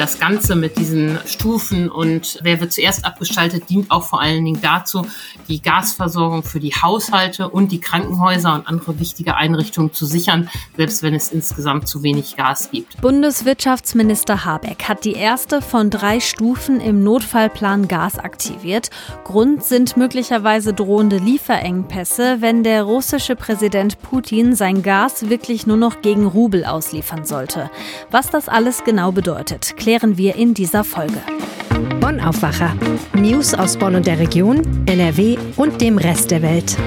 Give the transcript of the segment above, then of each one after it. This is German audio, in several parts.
Das Ganze mit diesen Stufen und wer wird zuerst abgestaltet, dient auch vor allen Dingen dazu, die Gasversorgung für die Haushalte und die Krankenhäuser und andere wichtige Einrichtungen zu sichern, selbst wenn es insgesamt zu wenig Gas gibt. Bundeswirtschaftsminister Habeck hat die erste von drei Stufen im Notfallplan Gas aktiviert. Grund sind möglicherweise drohende Lieferengpässe, wenn der russische Präsident Putin sein Gas wirklich nur noch gegen Rubel ausliefern sollte. Was das alles genau bedeutet, klären wir in dieser Folge. Bonn Aufwacher. News aus Bonn und der Region, NRW und dem Rest der Welt.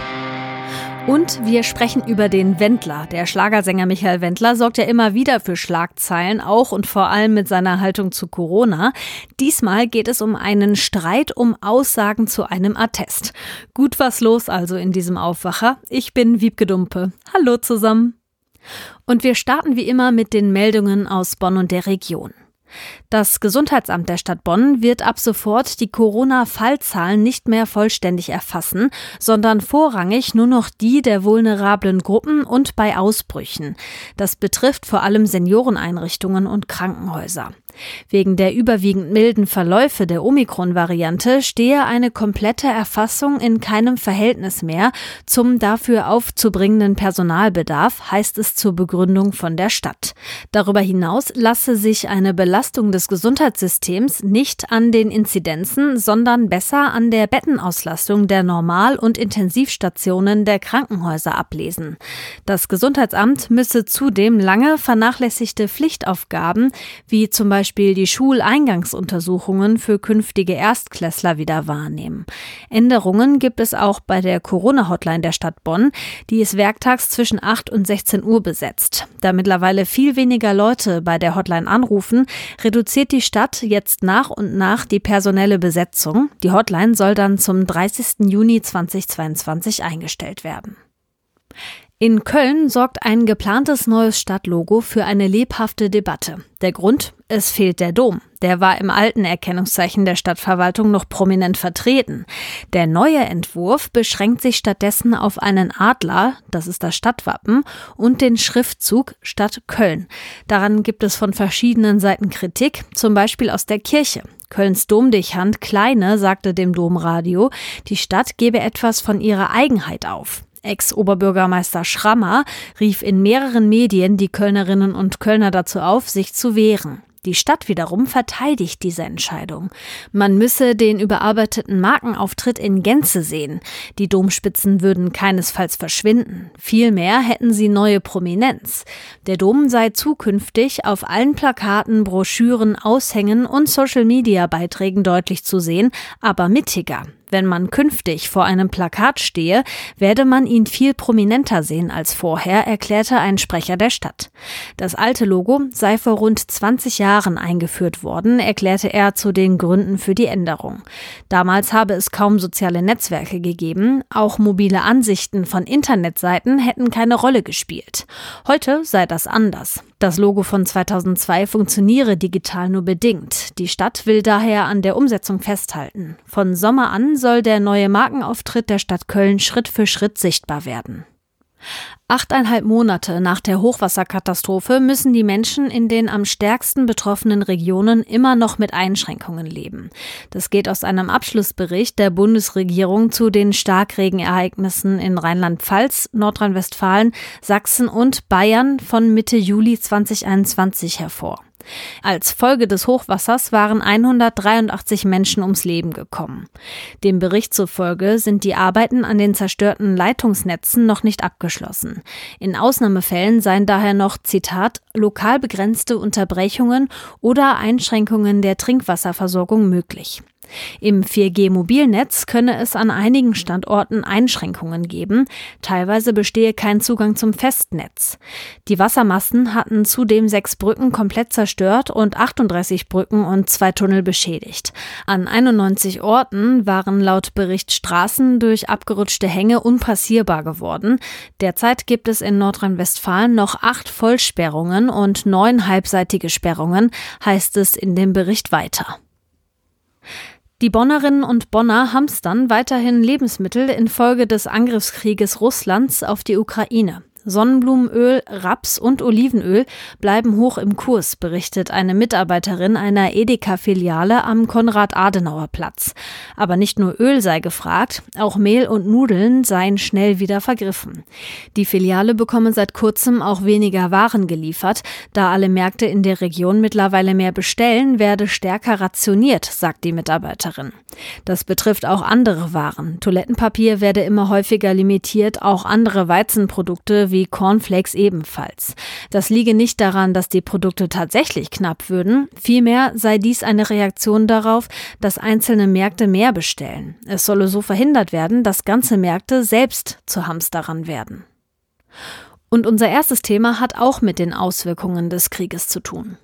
Und wir sprechen über den Wendler. Der Schlagersänger Michael Wendler sorgt ja immer wieder für Schlagzeilen, auch und vor allem mit seiner Haltung zu Corona. Diesmal geht es um einen Streit um Aussagen zu einem Attest. Gut was los also in diesem Aufwacher. Ich bin Wiebke Dumpe. Hallo zusammen. Und wir starten wie immer mit den Meldungen aus Bonn und der Region. Das Gesundheitsamt der Stadt Bonn wird ab sofort die Corona-Fallzahlen nicht mehr vollständig erfassen, sondern vorrangig nur noch die der vulnerablen Gruppen und bei Ausbrüchen. Das betrifft vor allem Senioreneinrichtungen und Krankenhäuser. Wegen der überwiegend milden Verläufe der Omikron-Variante stehe eine komplette Erfassung in keinem Verhältnis mehr zum dafür aufzubringenden Personalbedarf, heißt es zur Begründung von der Stadt. Darüber hinaus lasse sich eine Belastung des Gesundheitssystems nicht an den Inzidenzen, sondern besser an der Bettenauslastung der Normal- und Intensivstationen der Krankenhäuser ablesen. Das Gesundheitsamt müsse zudem lange vernachlässigte Pflichtaufgaben wie zum Beispiel die Schuleingangsuntersuchungen für künftige Erstklässler wieder wahrnehmen. Änderungen gibt es auch bei der Corona-Hotline der Stadt Bonn, die ist werktags zwischen 8 und 16 Uhr besetzt. Da mittlerweile viel weniger Leute bei der Hotline anrufen, reduziert die Stadt jetzt nach und nach die personelle Besetzung. Die Hotline soll dann zum 30. Juni 2022 eingestellt werden. In Köln sorgt ein geplantes neues Stadtlogo für eine lebhafte Debatte. Der Grund? Es fehlt der Dom. Der war im alten Erkennungszeichen der Stadtverwaltung noch prominent vertreten. Der neue Entwurf beschränkt sich stattdessen auf einen Adler, das ist das Stadtwappen, und den Schriftzug Stadt Köln. Daran gibt es von verschiedenen Seiten Kritik, zum Beispiel aus der Kirche. Kölns Domdechant Kleine sagte dem Domradio, die Stadt gebe etwas von ihrer Eigenheit auf. Ex-Oberbürgermeister Schrammer rief in mehreren Medien die Kölnerinnen und Kölner dazu auf, sich zu wehren. Die Stadt wiederum verteidigt diese Entscheidung. Man müsse den überarbeiteten Markenauftritt in Gänze sehen. Die Domspitzen würden keinesfalls verschwinden. Vielmehr hätten sie neue Prominenz. Der Dom sei zukünftig auf allen Plakaten, Broschüren, Aushängen und Social-Media-Beiträgen deutlich zu sehen, aber mittiger. Wenn man künftig vor einem Plakat stehe, werde man ihn viel prominenter sehen als vorher, erklärte ein Sprecher der Stadt. Das alte Logo sei vor rund 20 Jahren eingeführt worden, erklärte er zu den Gründen für die Änderung. Damals habe es kaum soziale Netzwerke gegeben, auch mobile Ansichten von Internetseiten hätten keine Rolle gespielt. Heute sei das anders. Das Logo von 2002 funktioniere digital nur bedingt. Die Stadt will daher an der Umsetzung festhalten. Von Sommer an soll der neue Markenauftritt der Stadt Köln Schritt für Schritt sichtbar werden. Achteinhalb Monate nach der Hochwasserkatastrophe müssen die Menschen in den am stärksten betroffenen Regionen immer noch mit Einschränkungen leben. Das geht aus einem Abschlussbericht der Bundesregierung zu den Starkregenereignissen in Rheinland-Pfalz, Nordrhein-Westfalen, Sachsen und Bayern von Mitte Juli 2021 hervor. Als Folge des Hochwassers waren 183 Menschen ums Leben gekommen. Dem Bericht zufolge sind die Arbeiten an den zerstörten Leitungsnetzen noch nicht abgeschlossen. In Ausnahmefällen seien daher noch, Zitat, lokal begrenzte Unterbrechungen oder Einschränkungen der Trinkwasserversorgung möglich. Im 4G-Mobilnetz könne es an einigen Standorten Einschränkungen geben, teilweise bestehe kein Zugang zum Festnetz. Die Wassermassen hatten zudem sechs Brücken komplett zerstört und 38 Brücken und zwei Tunnel beschädigt. An 91 Orten waren laut Bericht Straßen durch abgerutschte Hänge unpassierbar geworden. Derzeit gibt es in Nordrhein-Westfalen noch acht Vollsperrungen und neun halbseitige Sperrungen, heißt es in dem Bericht weiter. Die Bonnerinnen und Bonner hamstern weiterhin Lebensmittel infolge des Angriffskrieges Russlands auf die Ukraine. Sonnenblumenöl, Raps und Olivenöl bleiben hoch im Kurs, berichtet eine Mitarbeiterin einer Edeka-Filiale am Konrad-Adenauer-Platz. Aber nicht nur Öl sei gefragt, auch Mehl und Nudeln seien schnell wieder vergriffen. Die Filiale bekomme seit kurzem auch weniger Waren geliefert. Da alle Märkte in der Region mittlerweile mehr bestellen, werde stärker rationiert, sagt die Mitarbeiterin. Das betrifft auch andere Waren. Toilettenpapier werde immer häufiger limitiert, auch andere Weizenprodukte wie Cornflakes ebenfalls. Das liege nicht daran, dass die Produkte tatsächlich knapp würden, vielmehr sei dies eine Reaktion darauf, dass einzelne Märkte mehr bestellen. Es solle so verhindert werden, dass ganze Märkte selbst zu Hamsterern werden. Und unser erstes Thema hat auch mit den Auswirkungen des Krieges zu tun.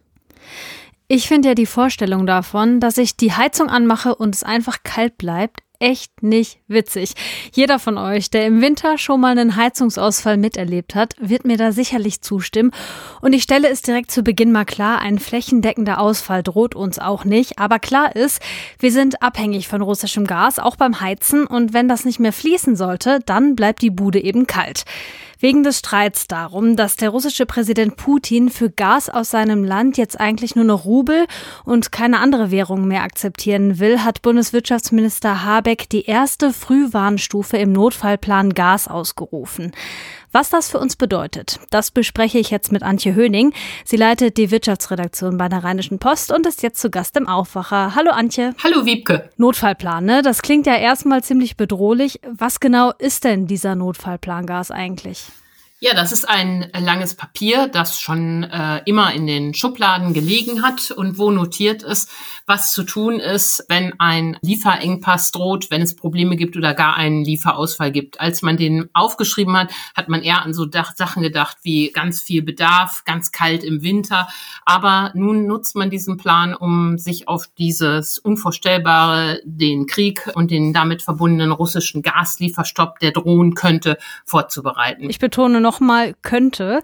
Ich finde ja die Vorstellung davon, dass ich die Heizung anmache und es einfach kalt bleibt, echt nicht witzig. Jeder von euch, der im Winter schon mal einen Heizungsausfall miterlebt hat, wird mir da sicherlich zustimmen. Und ich stelle es direkt zu Beginn mal klar, ein flächendeckender Ausfall droht uns auch nicht. Aber klar ist, wir sind abhängig von russischem Gas, auch beim Heizen. Und wenn das nicht mehr fließen sollte, dann bleibt die Bude eben kalt. Wegen des Streits darum, dass der russische Präsident Putin für Gas aus seinem Land jetzt eigentlich nur noch Rubel und keine andere Währung mehr akzeptieren will, hat Bundeswirtschaftsminister Habeck die erste Frühwarnstufe im Notfallplan Gas ausgerufen. Was das für uns bedeutet, das bespreche ich jetzt mit Antje Höning. Sie leitet die Wirtschaftsredaktion bei der Rheinischen Post und ist jetzt zu Gast im Aufwacher. Hallo Antje. Hallo Wiebke. Notfallplan, ne? Das klingt ja erstmal ziemlich bedrohlich. Was genau ist denn dieser Notfallplan Gas eigentlich? Ja, das ist ein langes Papier, das schon äh, immer in den Schubladen gelegen hat und wo notiert ist, was zu tun ist, wenn ein Lieferengpass droht, wenn es Probleme gibt oder gar einen Lieferausfall gibt. Als man den aufgeschrieben hat, hat man eher an so Sachen gedacht wie ganz viel Bedarf, ganz kalt im Winter. Aber nun nutzt man diesen Plan, um sich auf dieses Unvorstellbare, den Krieg und den damit verbundenen russischen Gaslieferstopp, der drohen könnte, vorzubereiten. Ich betone nochmal könnte.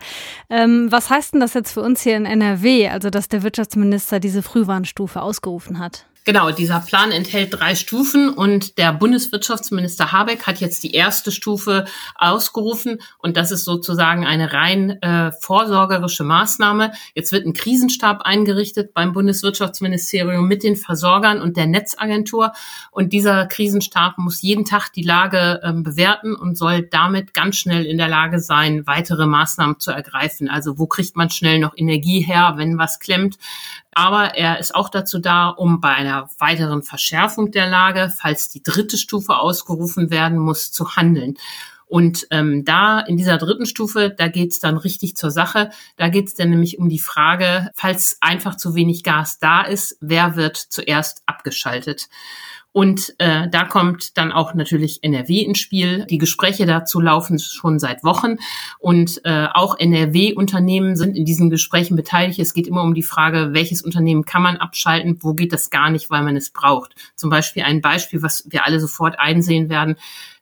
Ähm, was heißt denn das jetzt für uns hier in NRW, also dass der Wirtschaftsminister diese Frühwarnstufe ausgerufen hat? Genau, dieser Plan enthält drei Stufen und der Bundeswirtschaftsminister Habeck hat jetzt die erste Stufe ausgerufen und das ist sozusagen eine rein äh, vorsorgerische Maßnahme. Jetzt wird ein Krisenstab eingerichtet beim Bundeswirtschaftsministerium mit den Versorgern und der Netzagentur und dieser Krisenstab muss jeden Tag die Lage äh, bewerten und soll damit ganz schnell in der Lage sein, weitere Maßnahmen zu ergreifen. Also wo kriegt man schnell noch Energie her, wenn was klemmt? Aber er ist auch dazu da, um bei einer weiteren Verschärfung der Lage, falls die dritte Stufe ausgerufen werden muss, zu handeln. Und ähm, da in dieser dritten Stufe, da geht's dann richtig zur Sache. Da geht's dann nämlich um die Frage, falls einfach zu wenig Gas da ist, wer wird zuerst abgeschaltet? Und äh, da kommt dann auch natürlich NRW ins Spiel. Die Gespräche dazu laufen schon seit Wochen. Und äh, auch NRW-Unternehmen sind in diesen Gesprächen beteiligt. Es geht immer um die Frage, welches Unternehmen kann man abschalten, wo geht das gar nicht, weil man es braucht. Zum Beispiel ein Beispiel, was wir alle sofort einsehen werden.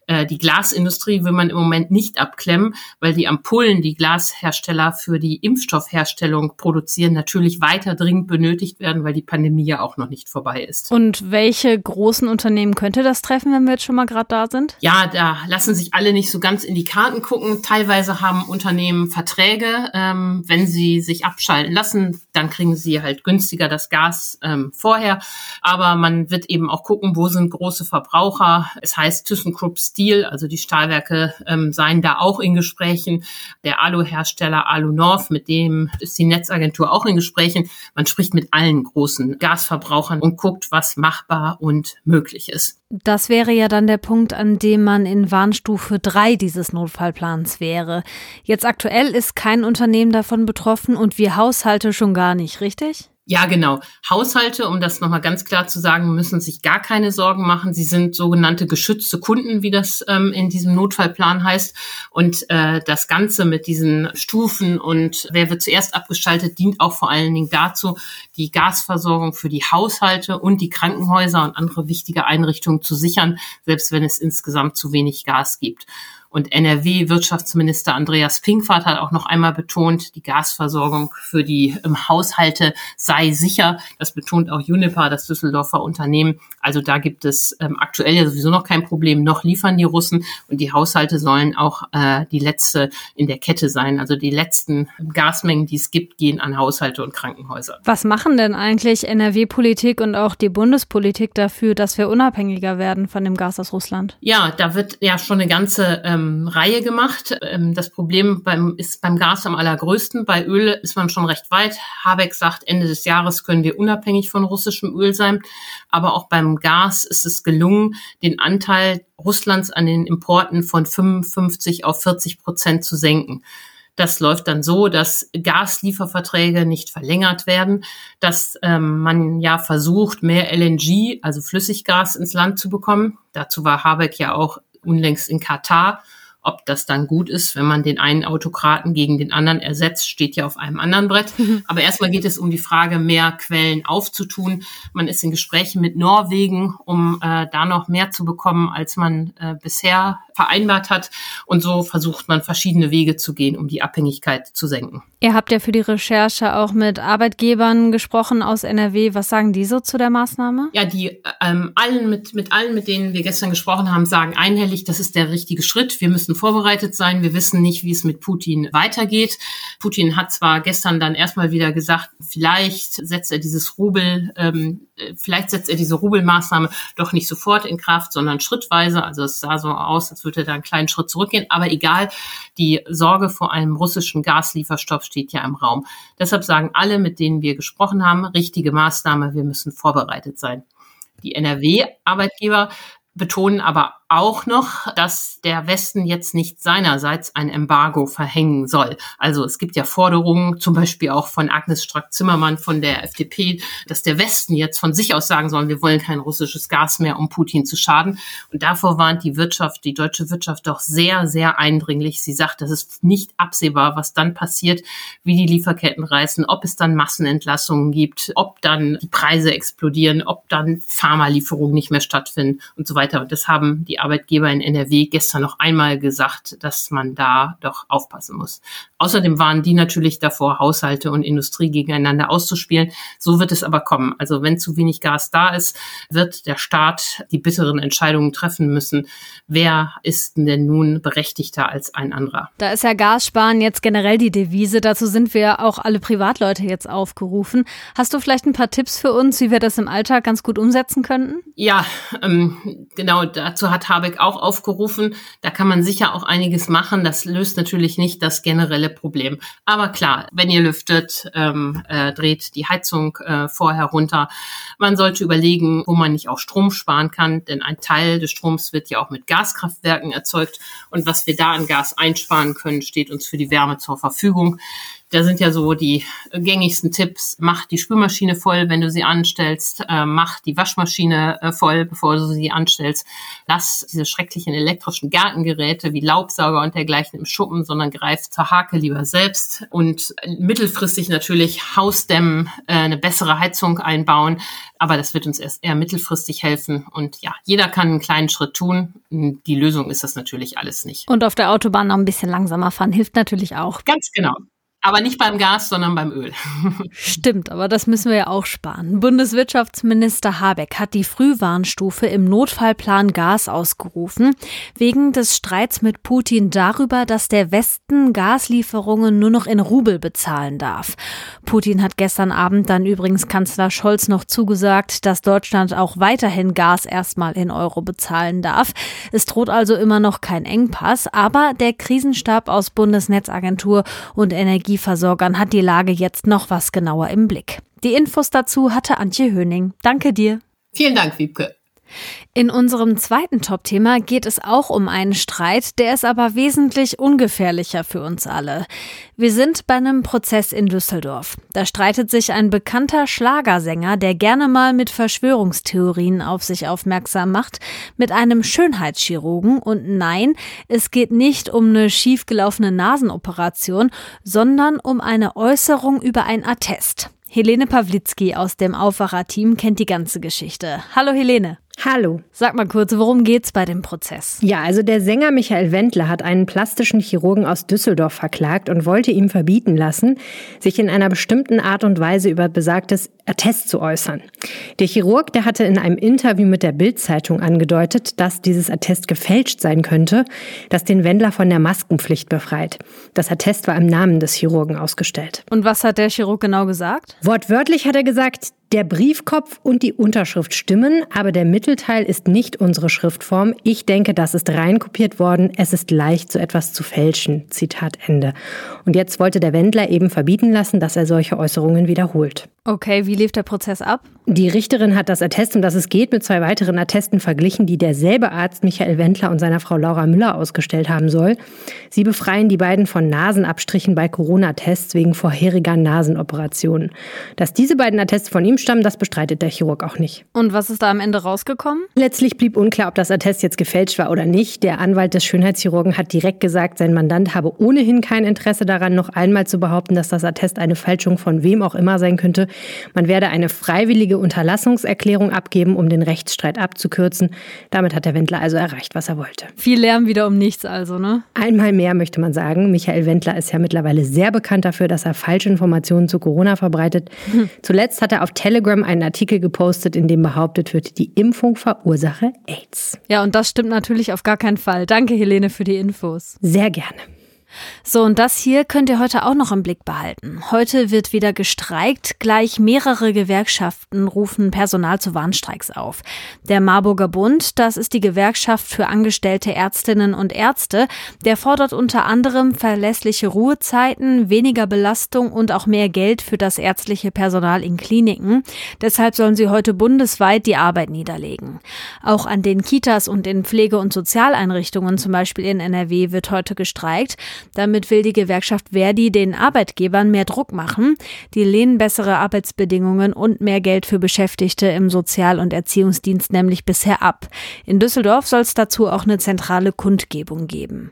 Äh, die Glasindustrie will man im Moment nicht abklemmen, weil die Ampullen, die Glashersteller für die Impfstoffherstellung produzieren, natürlich weiter dringend benötigt werden, weil die Pandemie ja auch noch nicht vorbei ist. Und welche großen Unternehmen könnte das treffen, wenn wir jetzt schon mal gerade da sind? Ja, da lassen sich alle nicht so ganz in die Karten gucken. Teilweise haben Unternehmen Verträge. Ähm, wenn sie sich abschalten lassen, dann kriegen sie halt günstiger das Gas ähm, vorher. Aber man wird eben auch gucken, wo sind große Verbraucher. Es heißt ThyssenKrupp Steel, also die Stahlwerke ähm, seien da auch in Gesprächen. Der Alu-Hersteller Alu North, mit dem ist die Netzagentur auch in Gesprächen. Man spricht mit allen großen Gasverbrauchern und guckt, was machbar und möglich ist. Das wäre ja dann der Punkt, an dem man in Warnstufe 3 dieses Notfallplans wäre. Jetzt aktuell ist kein Unternehmen davon betroffen und wir Haushalte schon gar nicht, richtig? Ja, genau. Haushalte, um das nochmal ganz klar zu sagen, müssen sich gar keine Sorgen machen. Sie sind sogenannte geschützte Kunden, wie das ähm, in diesem Notfallplan heißt. Und äh, das Ganze mit diesen Stufen und wer wird zuerst abgeschaltet, dient auch vor allen Dingen dazu, die Gasversorgung für die Haushalte und die Krankenhäuser und andere wichtige Einrichtungen zu sichern, selbst wenn es insgesamt zu wenig Gas gibt. Und NRW-Wirtschaftsminister Andreas Pinkwart hat auch noch einmal betont, die Gasversorgung für die ähm, Haushalte sei sicher. Das betont auch Uniper, das Düsseldorfer Unternehmen. Also da gibt es ähm, aktuell ja sowieso noch kein Problem. Noch liefern die Russen und die Haushalte sollen auch äh, die letzte in der Kette sein. Also die letzten Gasmengen, die es gibt, gehen an Haushalte und Krankenhäuser. Was machen denn eigentlich NRW-Politik und auch die Bundespolitik dafür, dass wir unabhängiger werden von dem Gas aus Russland? Ja, da wird ja schon eine ganze ähm, Reihe gemacht. Ähm, das Problem beim, ist beim Gas am allergrößten. Bei Öl ist man schon recht weit. Habeck sagt, Ende des Jahres können wir unabhängig von russischem Öl sein. Aber auch beim Gas ist es gelungen, den Anteil Russlands an den Importen von 55 auf 40 Prozent zu senken. Das läuft dann so, dass Gaslieferverträge nicht verlängert werden, dass ähm, man ja versucht, mehr LNG, also Flüssiggas, ins Land zu bekommen. Dazu war Habeck ja auch unlängst in Katar ob das dann gut ist, wenn man den einen Autokraten gegen den anderen ersetzt, steht ja auf einem anderen Brett. Aber erstmal geht es um die Frage, mehr Quellen aufzutun. Man ist in Gesprächen mit Norwegen, um äh, da noch mehr zu bekommen, als man äh, bisher vereinbart hat. Und so versucht man verschiedene Wege zu gehen, um die Abhängigkeit zu senken. Ihr habt ja für die Recherche auch mit Arbeitgebern gesprochen aus NRW. Was sagen die so zu der Maßnahme? Ja, die ähm, allen mit, mit allen, mit denen wir gestern gesprochen haben, sagen einhellig, das ist der richtige Schritt. Wir müssen vorbereitet sein. Wir wissen nicht, wie es mit Putin weitergeht. Putin hat zwar gestern dann erstmal wieder gesagt, vielleicht setzt er dieses Rubel, ähm, äh, vielleicht setzt er diese Rubelmaßnahme doch nicht sofort in Kraft, sondern schrittweise. Also es sah so aus, als würde er da einen kleinen Schritt zurückgehen. Aber egal, die Sorge vor einem russischen Gaslieferstopp steht ja im Raum. Deshalb sagen alle, mit denen wir gesprochen haben, richtige Maßnahme, wir müssen vorbereitet sein. Die NRW-Arbeitgeber betonen aber auch noch, dass der Westen jetzt nicht seinerseits ein Embargo verhängen soll. Also es gibt ja Forderungen, zum Beispiel auch von Agnes Strack-Zimmermann von der FDP, dass der Westen jetzt von sich aus sagen soll, wir wollen kein russisches Gas mehr, um Putin zu schaden. Und davor warnt die Wirtschaft, die deutsche Wirtschaft doch sehr, sehr eindringlich. Sie sagt, das ist nicht absehbar, was dann passiert, wie die Lieferketten reißen, ob es dann Massenentlassungen gibt, ob dann die Preise explodieren, ob dann Pharmalieferungen nicht mehr stattfinden und so weiter. Und das haben die Arbeitgeber in NRW gestern noch einmal gesagt, dass man da doch aufpassen muss. Außerdem waren die natürlich davor, Haushalte und Industrie gegeneinander auszuspielen. So wird es aber kommen. Also wenn zu wenig Gas da ist, wird der Staat die bitteren Entscheidungen treffen müssen. Wer ist denn nun berechtigter als ein anderer? Da ist ja Gassparen jetzt generell die Devise. Dazu sind wir auch alle Privatleute jetzt aufgerufen. Hast du vielleicht ein paar Tipps für uns, wie wir das im Alltag ganz gut umsetzen könnten? Ja, ähm, genau dazu hat Habeck auch aufgerufen. Da kann man sicher auch einiges machen. Das löst natürlich nicht das generelle Problem. Aber klar, wenn ihr lüftet, ähm, äh, dreht die Heizung äh, vorher runter. Man sollte überlegen, wo man nicht auch Strom sparen kann, denn ein Teil des Stroms wird ja auch mit Gaskraftwerken erzeugt. Und was wir da an Gas einsparen können, steht uns für die Wärme zur Verfügung. Da sind ja so die gängigsten Tipps. Mach die Spülmaschine voll, wenn du sie anstellst. Äh, mach die Waschmaschine äh, voll, bevor du sie anstellst. Lass diese schrecklichen elektrischen Gartengeräte wie Laubsauger und dergleichen im Schuppen, sondern greif zur Hake lieber selbst. Und mittelfristig natürlich Hausdämmen, äh, eine bessere Heizung einbauen. Aber das wird uns erst eher mittelfristig helfen. Und ja, jeder kann einen kleinen Schritt tun. Die Lösung ist das natürlich alles nicht. Und auf der Autobahn noch ein bisschen langsamer fahren hilft natürlich auch. Ganz genau. Aber nicht beim Gas, sondern beim Öl. Stimmt, aber das müssen wir ja auch sparen. Bundeswirtschaftsminister Habeck hat die Frühwarnstufe im Notfallplan Gas ausgerufen, wegen des Streits mit Putin darüber, dass der Westen Gaslieferungen nur noch in Rubel bezahlen darf. Putin hat gestern Abend dann übrigens Kanzler Scholz noch zugesagt, dass Deutschland auch weiterhin Gas erstmal in Euro bezahlen darf. Es droht also immer noch kein Engpass, aber der Krisenstab aus Bundesnetzagentur und Energie Energieversorgern hat die Lage jetzt noch was genauer im Blick. Die Infos dazu hatte Antje Höning. Danke dir. Vielen Dank, Wiebke. In unserem zweiten Top-Thema geht es auch um einen Streit, der ist aber wesentlich ungefährlicher für uns alle. Wir sind bei einem Prozess in Düsseldorf. Da streitet sich ein bekannter Schlagersänger, der gerne mal mit Verschwörungstheorien auf sich aufmerksam macht, mit einem Schönheitschirurgen. Und nein, es geht nicht um eine schiefgelaufene Nasenoperation, sondern um eine Äußerung über ein Attest. Helene Pawlitzki aus dem Aufwacher-Team kennt die ganze Geschichte. Hallo Helene. Hallo. Sag mal kurz, worum geht's bei dem Prozess? Ja, also der Sänger Michael Wendler hat einen plastischen Chirurgen aus Düsseldorf verklagt und wollte ihm verbieten lassen, sich in einer bestimmten Art und Weise über besagtes Attest zu äußern. Der Chirurg, der hatte in einem Interview mit der Bild-Zeitung angedeutet, dass dieses Attest gefälscht sein könnte, das den Wendler von der Maskenpflicht befreit. Das Attest war im Namen des Chirurgen ausgestellt. Und was hat der Chirurg genau gesagt? Wortwörtlich hat er gesagt, der Briefkopf und die Unterschrift stimmen, aber der Mittelteil ist nicht unsere Schriftform. Ich denke, das ist reinkopiert worden. Es ist leicht, so etwas zu fälschen. Zitat Ende. Und jetzt wollte der Wendler eben verbieten lassen, dass er solche Äußerungen wiederholt. Okay, wie lief der Prozess ab? Die Richterin hat das Attest, um das es geht, mit zwei weiteren Attesten verglichen, die derselbe Arzt Michael Wendler und seiner Frau Laura Müller ausgestellt haben soll. Sie befreien die beiden von Nasenabstrichen bei Corona-Tests wegen vorheriger Nasenoperationen. Dass diese beiden Attests von ihm stammen, das bestreitet der Chirurg auch nicht. Und was ist da am Ende rausgekommen? Letztlich blieb unklar, ob das Attest jetzt gefälscht war oder nicht. Der Anwalt des Schönheitschirurgen hat direkt gesagt, sein Mandant habe ohnehin kein Interesse daran, noch einmal zu behaupten, dass das Attest eine Fälschung von wem auch immer sein könnte. Man werde eine freiwillige Unterlassungserklärung abgeben, um den Rechtsstreit abzukürzen. Damit hat der Wendler also erreicht, was er wollte. Viel Lärm wieder um nichts also, ne? Einmal mehr möchte man sagen. Michael Wendler ist ja mittlerweile sehr bekannt dafür, dass er falsche Informationen zu Corona verbreitet. Hm. Zuletzt hat er auf Telegram einen Artikel gepostet, in dem behauptet wird, die Impfung verursache AIDS. Ja, und das stimmt natürlich auf gar keinen Fall. Danke, Helene, für die Infos. Sehr gerne. So, und das hier könnt ihr heute auch noch im Blick behalten. Heute wird wieder gestreikt. Gleich mehrere Gewerkschaften rufen Personal zu Warnstreiks auf. Der Marburger Bund, das ist die Gewerkschaft für angestellte Ärztinnen und Ärzte, der fordert unter anderem verlässliche Ruhezeiten, weniger Belastung und auch mehr Geld für das ärztliche Personal in Kliniken. Deshalb sollen sie heute bundesweit die Arbeit niederlegen. Auch an den Kitas und in Pflege- und Sozialeinrichtungen, zum Beispiel in NRW, wird heute gestreikt. Damit will die Gewerkschaft Verdi den Arbeitgebern mehr Druck machen. Die lehnen bessere Arbeitsbedingungen und mehr Geld für Beschäftigte im Sozial- und Erziehungsdienst nämlich bisher ab. In Düsseldorf soll es dazu auch eine zentrale Kundgebung geben.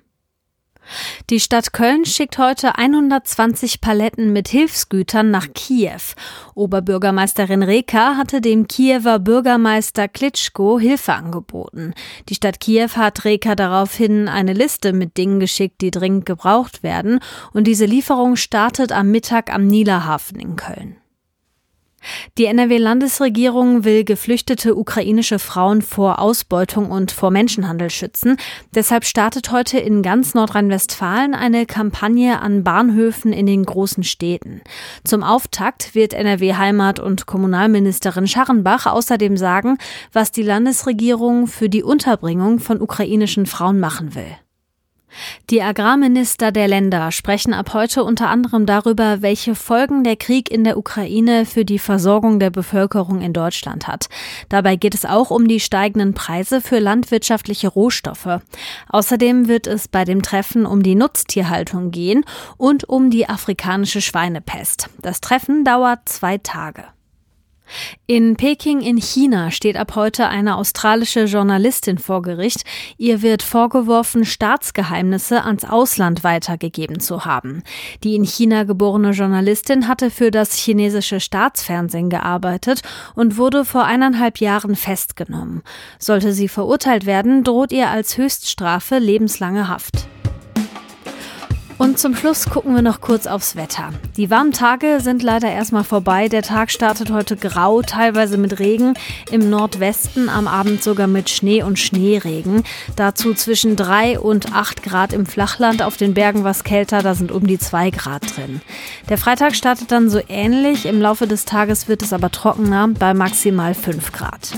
Die Stadt Köln schickt heute 120 Paletten mit Hilfsgütern nach Kiew. Oberbürgermeisterin Reka hatte dem Kiewer Bürgermeister Klitschko Hilfe angeboten. Die Stadt Kiew hat Reka daraufhin eine Liste mit Dingen geschickt, die dringend gebraucht werden. Und diese Lieferung startet am Mittag am Niederhafen in Köln. Die NRW-Landesregierung will geflüchtete ukrainische Frauen vor Ausbeutung und vor Menschenhandel schützen. Deshalb startet heute in ganz Nordrhein-Westfalen eine Kampagne an Bahnhöfen in den großen Städten. Zum Auftakt wird NRW-Heimat- und Kommunalministerin Scharrenbach außerdem sagen, was die Landesregierung für die Unterbringung von ukrainischen Frauen machen will. Die Agrarminister der Länder sprechen ab heute unter anderem darüber, welche Folgen der Krieg in der Ukraine für die Versorgung der Bevölkerung in Deutschland hat. Dabei geht es auch um die steigenden Preise für landwirtschaftliche Rohstoffe. Außerdem wird es bei dem Treffen um die Nutztierhaltung gehen und um die afrikanische Schweinepest. Das Treffen dauert zwei Tage. In Peking in China steht ab heute eine australische Journalistin vor Gericht. Ihr wird vorgeworfen, Staatsgeheimnisse ans Ausland weitergegeben zu haben. Die in China geborene Journalistin hatte für das chinesische Staatsfernsehen gearbeitet und wurde vor eineinhalb Jahren festgenommen. Sollte sie verurteilt werden, droht ihr als Höchststrafe lebenslange Haft. Und zum Schluss gucken wir noch kurz aufs Wetter. Die warmen Tage sind leider erstmal vorbei. Der Tag startet heute grau, teilweise mit Regen. Im Nordwesten am Abend sogar mit Schnee und Schneeregen. Dazu zwischen 3 und 8 Grad im Flachland. Auf den Bergen was kälter, da sind um die 2 Grad drin. Der Freitag startet dann so ähnlich. Im Laufe des Tages wird es aber trockener bei maximal 5 Grad.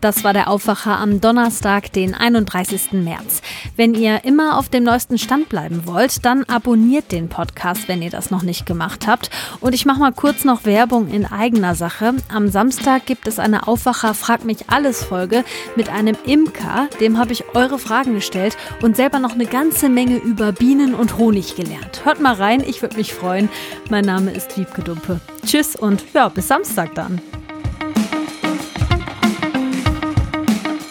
Das war der Aufwacher am Donnerstag, den 31. März. Wenn ihr immer auf dem neuesten Stand bleiben wollt, dann abonniert den Podcast, wenn ihr das noch nicht gemacht habt. Und ich mache mal kurz noch Werbung in eigener Sache. Am Samstag gibt es eine Aufwacher Frag mich alles Folge mit einem Imker. Dem habe ich eure Fragen gestellt und selber noch eine ganze Menge über Bienen und Honig gelernt. Hört mal rein, ich würde mich freuen. Mein Name ist Wiebke Dumpe. Tschüss und ja, bis Samstag dann.